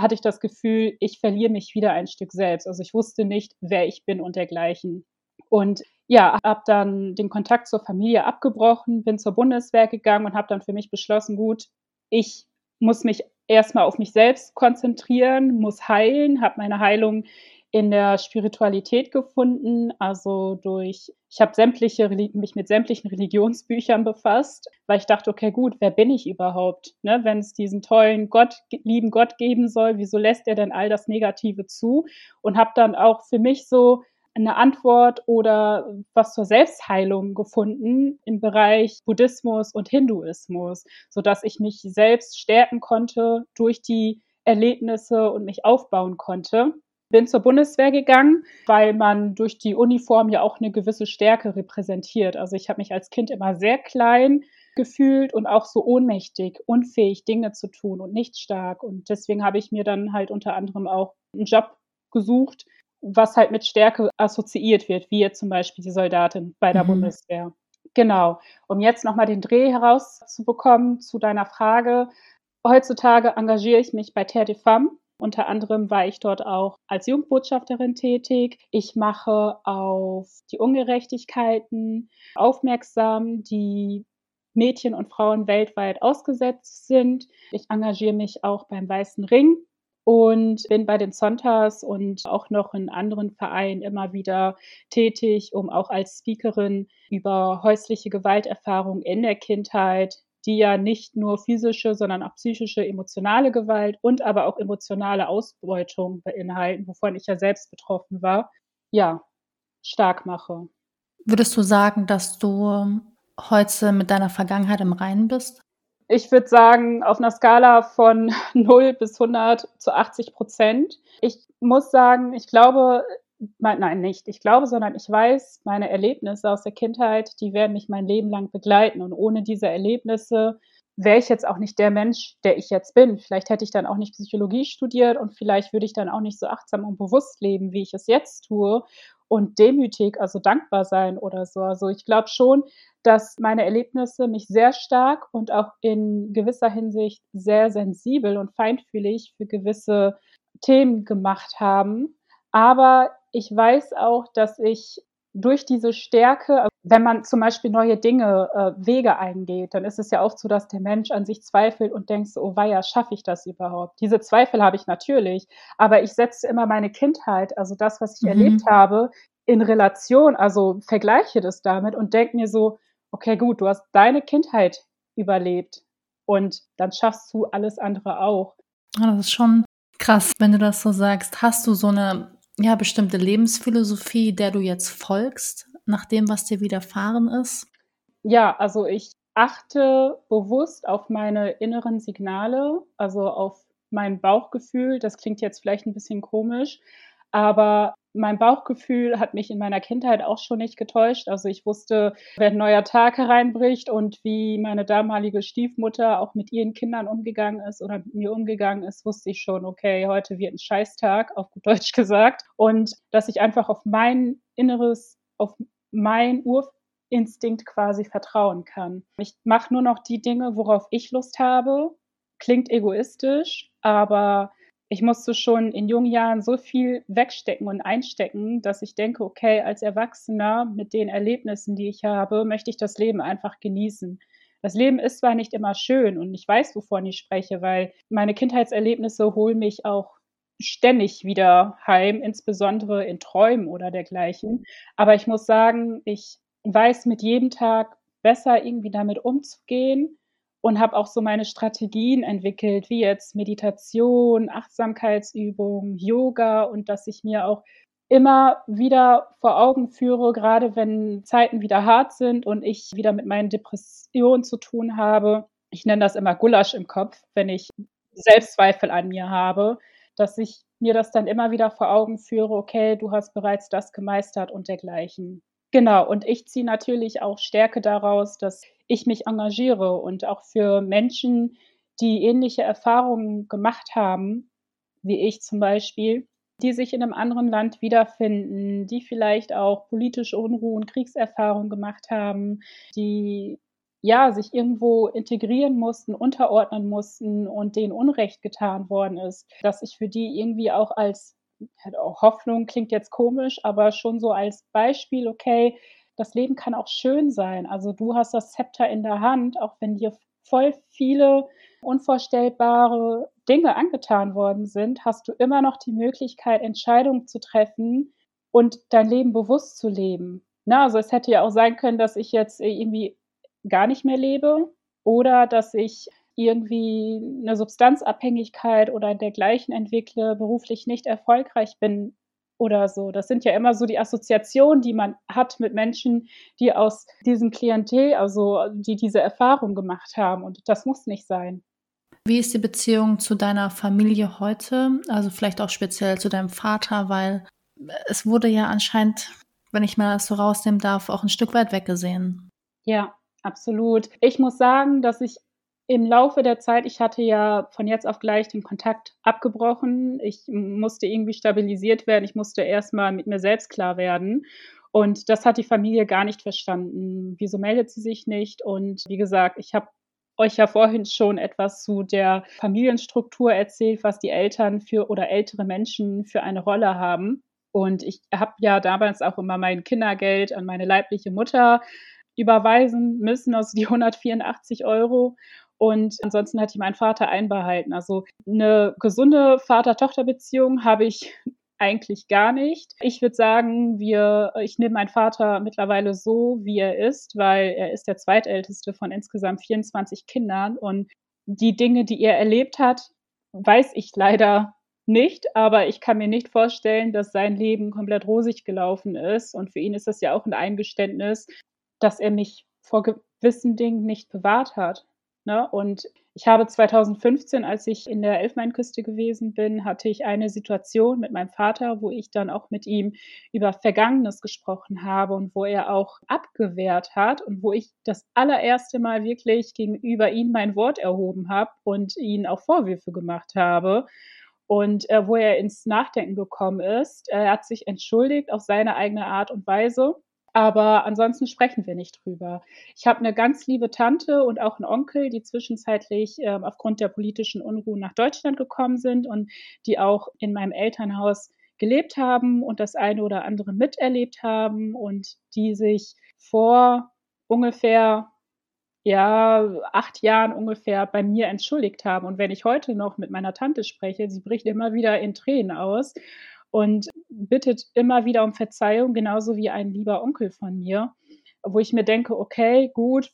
hatte ich das Gefühl, ich verliere mich wieder ein Stück selbst. Also ich wusste nicht, wer ich bin und dergleichen. Und ja, habe dann den Kontakt zur Familie abgebrochen, bin zur Bundeswehr gegangen und habe dann für mich beschlossen, gut, ich muss mich erstmal auf mich selbst konzentrieren, muss heilen, habe meine Heilung in der Spiritualität gefunden, also durch, ich habe sämtliche, mich mit sämtlichen Religionsbüchern befasst, weil ich dachte, okay, gut, wer bin ich überhaupt? Ne? Wenn es diesen tollen Gott, lieben Gott geben soll, wieso lässt er denn all das Negative zu? Und habe dann auch für mich so eine Antwort oder was zur Selbstheilung gefunden im Bereich Buddhismus und Hinduismus, so dass ich mich selbst stärken konnte durch die Erlebnisse und mich aufbauen konnte bin zur Bundeswehr gegangen, weil man durch die Uniform ja auch eine gewisse Stärke repräsentiert. Also ich habe mich als Kind immer sehr klein gefühlt und auch so ohnmächtig, unfähig, Dinge zu tun und nicht stark. Und deswegen habe ich mir dann halt unter anderem auch einen Job gesucht, was halt mit Stärke assoziiert wird, wie jetzt zum Beispiel die Soldatin bei der mhm. Bundeswehr. Genau. Um jetzt nochmal den Dreh herauszubekommen zu deiner Frage. Heutzutage engagiere ich mich bei Terre de Femme unter anderem war ich dort auch als Jugendbotschafterin tätig. Ich mache auf die Ungerechtigkeiten aufmerksam, die Mädchen und Frauen weltweit ausgesetzt sind. Ich engagiere mich auch beim Weißen Ring und bin bei den Zontas und auch noch in anderen Vereinen immer wieder tätig, um auch als Speakerin über häusliche Gewalterfahrungen in der Kindheit, die ja nicht nur physische, sondern auch psychische, emotionale Gewalt und aber auch emotionale Ausbeutung beinhalten, wovon ich ja selbst betroffen war, ja, stark mache. Würdest du sagen, dass du heute mit deiner Vergangenheit im Reinen bist? Ich würde sagen, auf einer Skala von [LAUGHS] 0 bis 100 zu 80 Prozent. Ich muss sagen, ich glaube, nein, nicht ich glaube, sondern ich weiß, meine Erlebnisse aus der Kindheit, die werden mich mein Leben lang begleiten. Und ohne diese Erlebnisse wäre ich jetzt auch nicht der Mensch, der ich jetzt bin. Vielleicht hätte ich dann auch nicht Psychologie studiert und vielleicht würde ich dann auch nicht so achtsam und bewusst leben, wie ich es jetzt tue und demütig, also dankbar sein oder so. Also ich glaube schon, dass meine Erlebnisse mich sehr stark und auch in gewisser Hinsicht sehr sensibel und feinfühlig für gewisse Themen gemacht haben. Aber ich weiß auch, dass ich durch diese Stärke, wenn man zum Beispiel neue Dinge, äh, Wege eingeht, dann ist es ja oft so, dass der Mensch an sich zweifelt und denkt so, oh weia, schaffe ich das überhaupt? Diese Zweifel habe ich natürlich, aber ich setze immer meine Kindheit, also das, was ich mhm. erlebt habe, in Relation, also vergleiche das damit und denke mir so, okay, gut, du hast deine Kindheit überlebt und dann schaffst du alles andere auch. Das ist schon krass, wenn du das so sagst. Hast du so eine ja, bestimmte Lebensphilosophie, der du jetzt folgst, nach dem, was dir widerfahren ist? Ja, also ich achte bewusst auf meine inneren Signale, also auf mein Bauchgefühl. Das klingt jetzt vielleicht ein bisschen komisch, aber mein Bauchgefühl hat mich in meiner Kindheit auch schon nicht getäuscht. Also ich wusste, wenn ein neuer Tag hereinbricht und wie meine damalige Stiefmutter auch mit ihren Kindern umgegangen ist oder mit mir umgegangen ist, wusste ich schon, okay, heute wird ein Scheißtag, auf gut Deutsch gesagt. Und dass ich einfach auf mein Inneres, auf mein Urinstinkt quasi vertrauen kann. Ich mache nur noch die Dinge, worauf ich Lust habe. Klingt egoistisch, aber ich musste schon in jungen Jahren so viel wegstecken und einstecken, dass ich denke, okay, als Erwachsener mit den Erlebnissen, die ich habe, möchte ich das Leben einfach genießen. Das Leben ist zwar nicht immer schön und ich weiß, wovon ich spreche, weil meine Kindheitserlebnisse holen mich auch ständig wieder heim, insbesondere in Träumen oder dergleichen. Aber ich muss sagen, ich weiß mit jedem Tag besser irgendwie damit umzugehen und habe auch so meine Strategien entwickelt, wie jetzt Meditation, Achtsamkeitsübungen, Yoga und dass ich mir auch immer wieder vor Augen führe, gerade wenn Zeiten wieder hart sind und ich wieder mit meinen Depressionen zu tun habe. Ich nenne das immer Gulasch im Kopf, wenn ich Selbstzweifel an mir habe, dass ich mir das dann immer wieder vor Augen führe, okay, du hast bereits das gemeistert und dergleichen. Genau, und ich ziehe natürlich auch Stärke daraus, dass ich mich engagiere und auch für Menschen, die ähnliche Erfahrungen gemacht haben, wie ich zum Beispiel, die sich in einem anderen Land wiederfinden, die vielleicht auch politische Unruhen, Kriegserfahrungen gemacht haben, die ja sich irgendwo integrieren mussten, unterordnen mussten und denen Unrecht getan worden ist, dass ich für die irgendwie auch als Hoffnung klingt jetzt komisch, aber schon so als Beispiel, okay, das Leben kann auch schön sein. Also du hast das Zepter in der Hand, auch wenn dir voll viele unvorstellbare Dinge angetan worden sind, hast du immer noch die Möglichkeit, Entscheidungen zu treffen und dein Leben bewusst zu leben. Na, also es hätte ja auch sein können, dass ich jetzt irgendwie gar nicht mehr lebe oder dass ich irgendwie eine Substanzabhängigkeit oder dergleichen entwickle, beruflich nicht erfolgreich bin oder so. Das sind ja immer so die Assoziationen, die man hat mit Menschen, die aus diesem Klientel, also die diese Erfahrung gemacht haben. Und das muss nicht sein. Wie ist die Beziehung zu deiner Familie heute? Also vielleicht auch speziell zu deinem Vater, weil es wurde ja anscheinend, wenn ich mal das so rausnehmen darf, auch ein Stück weit weggesehen. Ja, absolut. Ich muss sagen, dass ich im Laufe der Zeit, ich hatte ja von jetzt auf gleich den Kontakt abgebrochen. Ich musste irgendwie stabilisiert werden. Ich musste erstmal mit mir selbst klar werden. Und das hat die Familie gar nicht verstanden. Wieso meldet sie sich nicht? Und wie gesagt, ich habe euch ja vorhin schon etwas zu der Familienstruktur erzählt, was die Eltern für oder ältere Menschen für eine Rolle haben. Und ich habe ja damals auch immer mein Kindergeld an meine leibliche Mutter überweisen müssen, also die 184 Euro. Und ansonsten hatte ich meinen Vater einbehalten. Also eine gesunde Vater-Tochter-Beziehung habe ich eigentlich gar nicht. Ich würde sagen, wir, ich nehme meinen Vater mittlerweile so, wie er ist, weil er ist der zweitälteste von insgesamt 24 Kindern und die Dinge, die er erlebt hat, weiß ich leider nicht, aber ich kann mir nicht vorstellen, dass sein Leben komplett rosig gelaufen ist. Und für ihn ist das ja auch ein Eingeständnis, dass er mich vor gewissen Dingen nicht bewahrt hat. Ne? Und ich habe 2015, als ich in der Elfmeinküste gewesen bin, hatte ich eine Situation mit meinem Vater, wo ich dann auch mit ihm über Vergangenes gesprochen habe und wo er auch abgewehrt hat und wo ich das allererste Mal wirklich gegenüber ihm mein Wort erhoben habe und ihn auch Vorwürfe gemacht habe. Und äh, wo er ins Nachdenken gekommen ist, er hat sich entschuldigt auf seine eigene Art und Weise aber ansonsten sprechen wir nicht drüber. Ich habe eine ganz liebe Tante und auch einen Onkel, die zwischenzeitlich äh, aufgrund der politischen Unruhen nach Deutschland gekommen sind und die auch in meinem Elternhaus gelebt haben und das eine oder andere miterlebt haben und die sich vor ungefähr ja, acht Jahren ungefähr bei mir entschuldigt haben. Und wenn ich heute noch mit meiner Tante spreche, sie bricht immer wieder in Tränen aus und bittet immer wieder um Verzeihung, genauso wie ein lieber Onkel von mir, wo ich mir denke, okay, gut,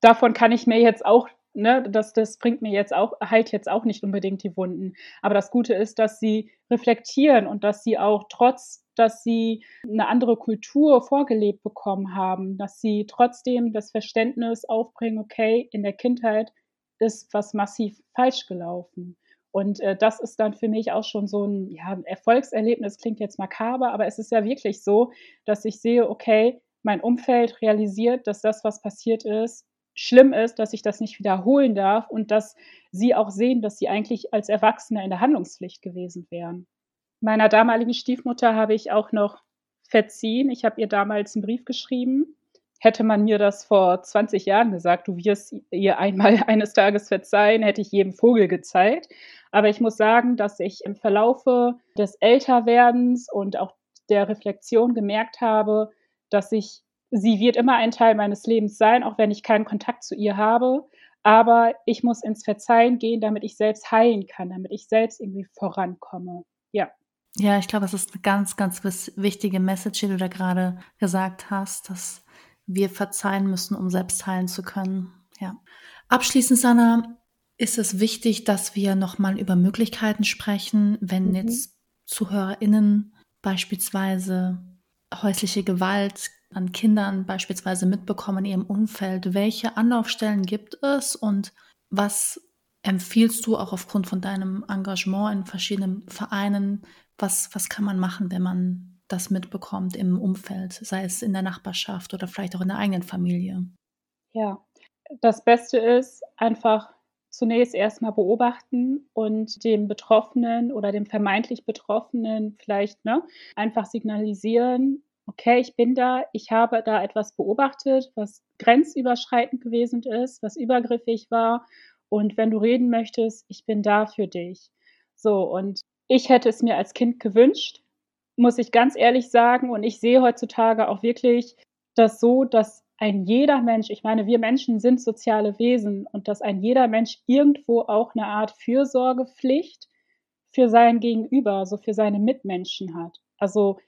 davon kann ich mir jetzt auch, ne, das, das bringt mir jetzt auch, heilt jetzt auch nicht unbedingt die Wunden. Aber das Gute ist, dass sie reflektieren und dass sie auch trotz, dass sie eine andere Kultur vorgelebt bekommen haben, dass sie trotzdem das Verständnis aufbringen, okay, in der Kindheit ist was massiv falsch gelaufen. Und äh, das ist dann für mich auch schon so ein ja, Erfolgserlebnis, klingt jetzt makaber, aber es ist ja wirklich so, dass ich sehe, okay, mein Umfeld realisiert, dass das, was passiert ist, schlimm ist, dass ich das nicht wiederholen darf und dass sie auch sehen, dass sie eigentlich als Erwachsene in der Handlungspflicht gewesen wären. Meiner damaligen Stiefmutter habe ich auch noch verziehen. Ich habe ihr damals einen Brief geschrieben Hätte man mir das vor 20 Jahren gesagt, du wirst ihr einmal [LAUGHS] eines Tages verzeihen, hätte ich jedem Vogel gezeigt. Aber ich muss sagen, dass ich im Verlaufe des Älterwerdens und auch der Reflexion gemerkt habe, dass ich, sie wird immer ein Teil meines Lebens sein, auch wenn ich keinen Kontakt zu ihr habe. Aber ich muss ins Verzeihen gehen, damit ich selbst heilen kann, damit ich selbst irgendwie vorankomme. Ja. Ja, ich glaube, das ist eine ganz, ganz wichtige Message, die du da gerade gesagt hast, dass wir verzeihen müssen, um selbst heilen zu können. Ja. Abschließend, Sana, ist es wichtig, dass wir nochmal über Möglichkeiten sprechen, wenn mhm. jetzt ZuhörerInnen beispielsweise häusliche Gewalt an Kindern beispielsweise mitbekommen in ihrem Umfeld. Welche Anlaufstellen gibt es und was empfiehlst du auch aufgrund von deinem Engagement in verschiedenen Vereinen? Was, was kann man machen, wenn man das mitbekommt im Umfeld, sei es in der Nachbarschaft oder vielleicht auch in der eigenen Familie? Ja, das Beste ist einfach zunächst erstmal beobachten und dem Betroffenen oder dem vermeintlich Betroffenen vielleicht ne, einfach signalisieren, okay, ich bin da, ich habe da etwas beobachtet, was grenzüberschreitend gewesen ist, was übergriffig war. Und wenn du reden möchtest, ich bin da für dich. So, und ich hätte es mir als Kind gewünscht, muss ich ganz ehrlich sagen. Und ich sehe heutzutage auch wirklich das so, dass ein jeder Mensch, ich meine, wir Menschen sind soziale Wesen und dass ein jeder Mensch irgendwo auch eine Art Fürsorgepflicht für sein Gegenüber, also für seine Mitmenschen hat. Also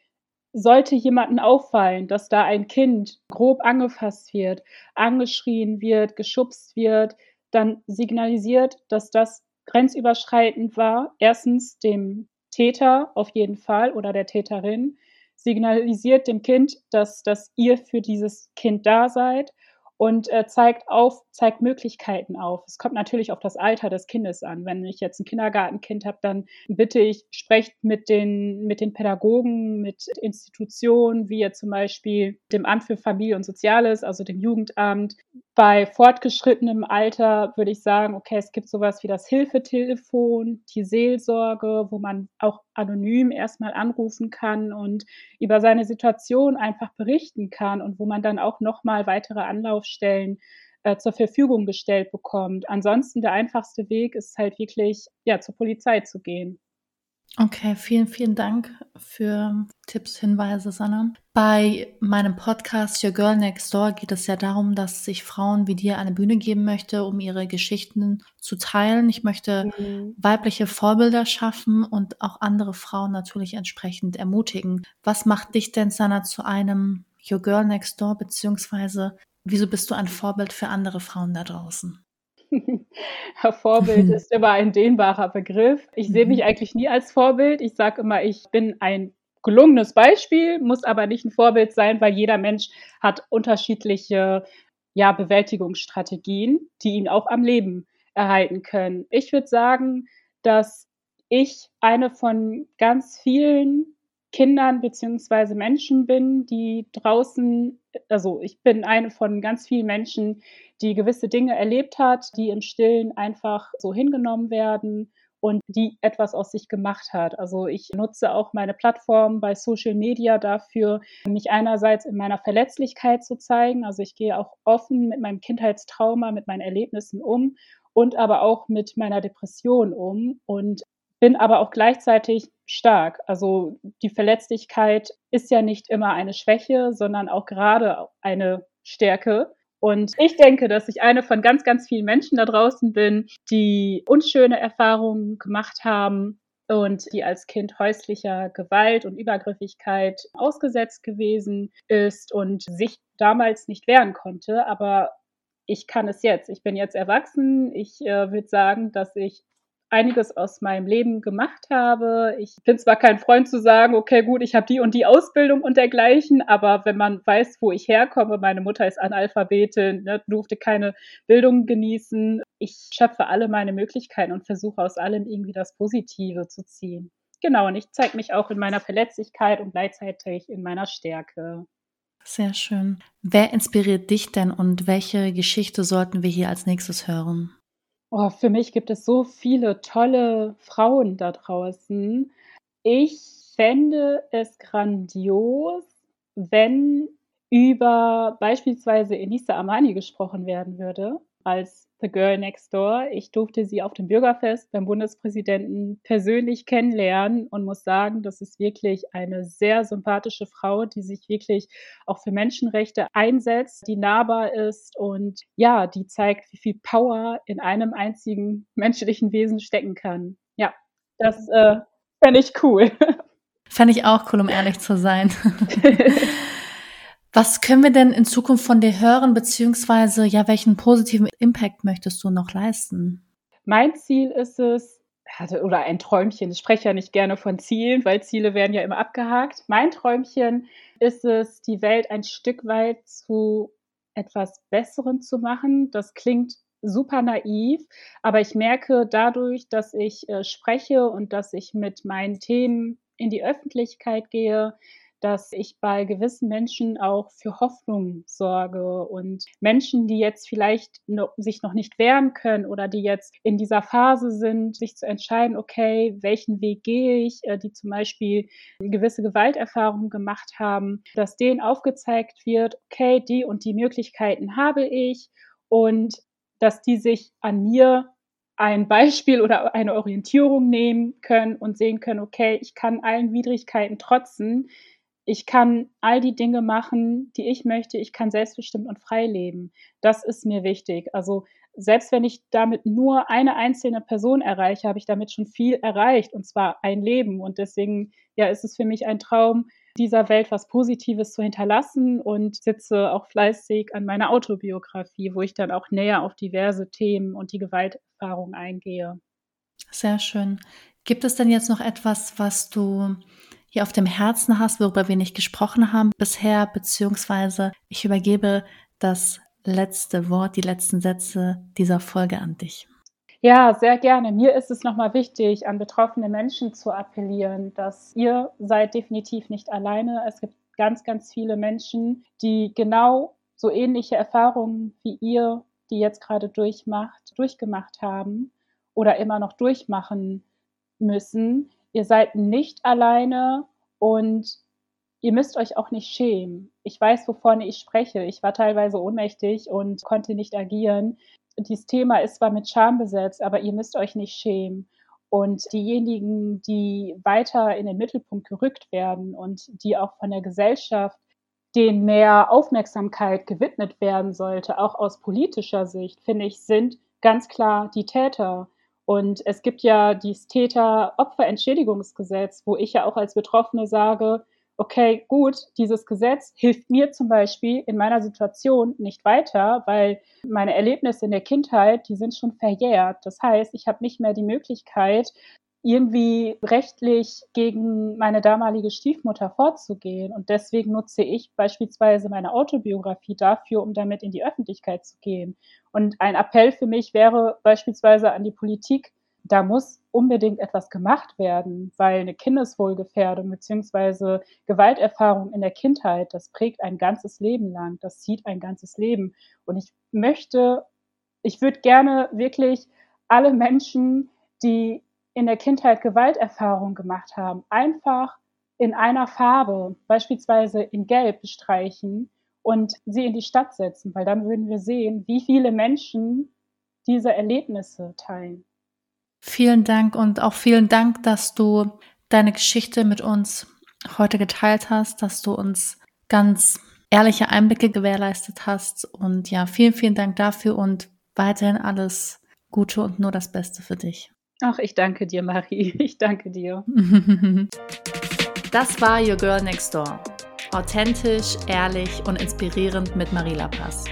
sollte jemanden auffallen, dass da ein Kind grob angefasst wird, angeschrien wird, geschubst wird, dann signalisiert, dass das grenzüberschreitend war. Erstens dem Täter auf jeden Fall oder der Täterin, signalisiert dem Kind, dass, dass ihr für dieses Kind da seid und äh, zeigt auf, zeigt Möglichkeiten auf. Es kommt natürlich auf das Alter des Kindes an. Wenn ich jetzt ein Kindergartenkind habe, dann bitte ich, sprecht mit den, mit den Pädagogen, mit Institutionen, wie jetzt zum Beispiel dem Amt für Familie und Soziales, also dem Jugendamt. Bei fortgeschrittenem Alter würde ich sagen, okay, es gibt sowas wie das Hilfetelefon, die Seelsorge, wo man auch anonym erstmal anrufen kann und über seine Situation einfach berichten kann und wo man dann auch nochmal weitere Anlaufstellen äh, zur Verfügung gestellt bekommt. Ansonsten der einfachste Weg ist halt wirklich, ja, zur Polizei zu gehen. Okay, vielen, vielen Dank für Tipps, Hinweise, Sanna. Bei meinem Podcast Your Girl Next Door geht es ja darum, dass ich Frauen wie dir eine Bühne geben möchte, um ihre Geschichten zu teilen. Ich möchte mhm. weibliche Vorbilder schaffen und auch andere Frauen natürlich entsprechend ermutigen. Was macht dich denn, Sanna, zu einem Your Girl Next Door, beziehungsweise wieso bist du ein Vorbild für andere Frauen da draußen? [LAUGHS] Vorbild [LAUGHS] ist immer ein dehnbarer Begriff. Ich sehe mich mhm. eigentlich nie als Vorbild. Ich sage immer, ich bin ein gelungenes Beispiel, muss aber nicht ein Vorbild sein, weil jeder Mensch hat unterschiedliche ja, Bewältigungsstrategien, die ihn auch am Leben erhalten können. Ich würde sagen, dass ich eine von ganz vielen Kindern beziehungsweise Menschen bin, die draußen, also ich bin eine von ganz vielen Menschen, die gewisse Dinge erlebt hat, die im Stillen einfach so hingenommen werden und die etwas aus sich gemacht hat. Also ich nutze auch meine Plattform bei Social Media dafür, mich einerseits in meiner Verletzlichkeit zu zeigen. Also ich gehe auch offen mit meinem Kindheitstrauma, mit meinen Erlebnissen um und aber auch mit meiner Depression um und bin aber auch gleichzeitig stark. Also die Verletzlichkeit ist ja nicht immer eine Schwäche, sondern auch gerade eine Stärke. Und ich denke, dass ich eine von ganz, ganz vielen Menschen da draußen bin, die unschöne Erfahrungen gemacht haben und die als Kind häuslicher Gewalt und Übergriffigkeit ausgesetzt gewesen ist und sich damals nicht wehren konnte. Aber ich kann es jetzt. Ich bin jetzt erwachsen. Ich äh, würde sagen, dass ich einiges aus meinem Leben gemacht habe. Ich bin zwar kein Freund zu sagen, okay, gut, ich habe die und die Ausbildung und dergleichen, aber wenn man weiß, wo ich herkomme, meine Mutter ist Analphabetin, ne, durfte keine Bildung genießen. Ich schöpfe alle meine Möglichkeiten und versuche aus allem irgendwie das Positive zu ziehen. Genau, und ich zeige mich auch in meiner Verletzlichkeit und gleichzeitig in meiner Stärke. Sehr schön. Wer inspiriert dich denn und welche Geschichte sollten wir hier als nächstes hören? Oh, für mich gibt es so viele tolle Frauen da draußen. Ich fände es grandios, wenn über beispielsweise Enisa Amani gesprochen werden würde als The Girl Next Door. Ich durfte sie auf dem Bürgerfest beim Bundespräsidenten persönlich kennenlernen und muss sagen, das ist wirklich eine sehr sympathische Frau, die sich wirklich auch für Menschenrechte einsetzt, die nahbar ist und ja, die zeigt, wie viel Power in einem einzigen menschlichen Wesen stecken kann. Ja, das äh, fände ich cool. [LAUGHS] Fände ich auch cool, um ehrlich zu sein. [LAUGHS] Was können wir denn in Zukunft von dir hören, beziehungsweise ja, welchen positiven Impact möchtest du noch leisten? Mein Ziel ist es, oder ein Träumchen, ich spreche ja nicht gerne von Zielen, weil Ziele werden ja immer abgehakt. Mein Träumchen ist es, die Welt ein Stück weit zu etwas Besseren zu machen. Das klingt super naiv, aber ich merke dadurch, dass ich äh, spreche und dass ich mit meinen Themen in die Öffentlichkeit gehe, dass ich bei gewissen Menschen auch für Hoffnung sorge und Menschen, die jetzt vielleicht noch, sich noch nicht wehren können oder die jetzt in dieser Phase sind, sich zu entscheiden, okay, welchen Weg gehe ich, äh, die zum Beispiel gewisse Gewalterfahrungen gemacht haben, dass denen aufgezeigt wird, okay, die und die Möglichkeiten habe ich und dass die sich an mir ein Beispiel oder eine Orientierung nehmen können und sehen können, okay, ich kann allen Widrigkeiten trotzen, ich kann all die Dinge machen, die ich möchte. Ich kann selbstbestimmt und frei leben. Das ist mir wichtig. Also selbst wenn ich damit nur eine einzelne Person erreiche, habe ich damit schon viel erreicht und zwar ein Leben. Und deswegen, ja, ist es für mich ein Traum, dieser Welt was Positives zu hinterlassen und sitze auch fleißig an meiner Autobiografie, wo ich dann auch näher auf diverse Themen und die Gewalterfahrung eingehe. Sehr schön. Gibt es denn jetzt noch etwas, was du hier auf dem Herzen hast, worüber wir nicht gesprochen haben bisher, beziehungsweise ich übergebe das letzte Wort, die letzten Sätze dieser Folge an dich. Ja, sehr gerne. Mir ist es nochmal wichtig, an betroffene Menschen zu appellieren, dass ihr seid definitiv nicht alleine. Es gibt ganz, ganz viele Menschen, die genau so ähnliche Erfahrungen wie ihr, die jetzt gerade durchmacht, durchgemacht haben oder immer noch durchmachen müssen ihr seid nicht alleine und ihr müsst euch auch nicht schämen. Ich weiß, wovon ich spreche. Ich war teilweise ohnmächtig und konnte nicht agieren. Dieses Thema ist zwar mit Scham besetzt, aber ihr müsst euch nicht schämen. Und diejenigen, die weiter in den Mittelpunkt gerückt werden und die auch von der Gesellschaft denen mehr Aufmerksamkeit gewidmet werden sollte, auch aus politischer Sicht, finde ich, sind ganz klar die Täter. Und es gibt ja dieses Täter-Opfer-Entschädigungsgesetz, wo ich ja auch als Betroffene sage, okay, gut, dieses Gesetz hilft mir zum Beispiel in meiner Situation nicht weiter, weil meine Erlebnisse in der Kindheit, die sind schon verjährt. Das heißt, ich habe nicht mehr die Möglichkeit, irgendwie rechtlich gegen meine damalige Stiefmutter vorzugehen. Und deswegen nutze ich beispielsweise meine Autobiografie dafür, um damit in die Öffentlichkeit zu gehen. Und ein Appell für mich wäre beispielsweise an die Politik, da muss unbedingt etwas gemacht werden, weil eine Kindeswohlgefährdung beziehungsweise Gewalterfahrung in der Kindheit, das prägt ein ganzes Leben lang, das zieht ein ganzes Leben. Und ich möchte, ich würde gerne wirklich alle Menschen, die in der Kindheit Gewalterfahrung gemacht haben, einfach in einer Farbe, beispielsweise in Gelb bestreichen und sie in die Stadt setzen, weil dann würden wir sehen, wie viele Menschen diese Erlebnisse teilen. Vielen Dank und auch vielen Dank, dass du deine Geschichte mit uns heute geteilt hast, dass du uns ganz ehrliche Einblicke gewährleistet hast. Und ja, vielen, vielen Dank dafür und weiterhin alles Gute und nur das Beste für dich. Ach, ich danke dir, Marie. [LAUGHS] Ich danke dir. [LAUGHS] Das war Your Girl Next Door. Authentisch, ehrlich und inspirierend mit Marie Lapas.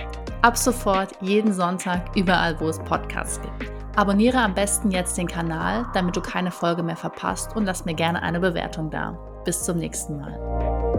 Ab sofort jeden Sonntag überall, wo es Podcasts gibt. Abonniere am besten jetzt den Kanal, damit du keine Folge mehr verpasst und lass mir gerne eine Bewertung da. Bis zum nächsten Mal.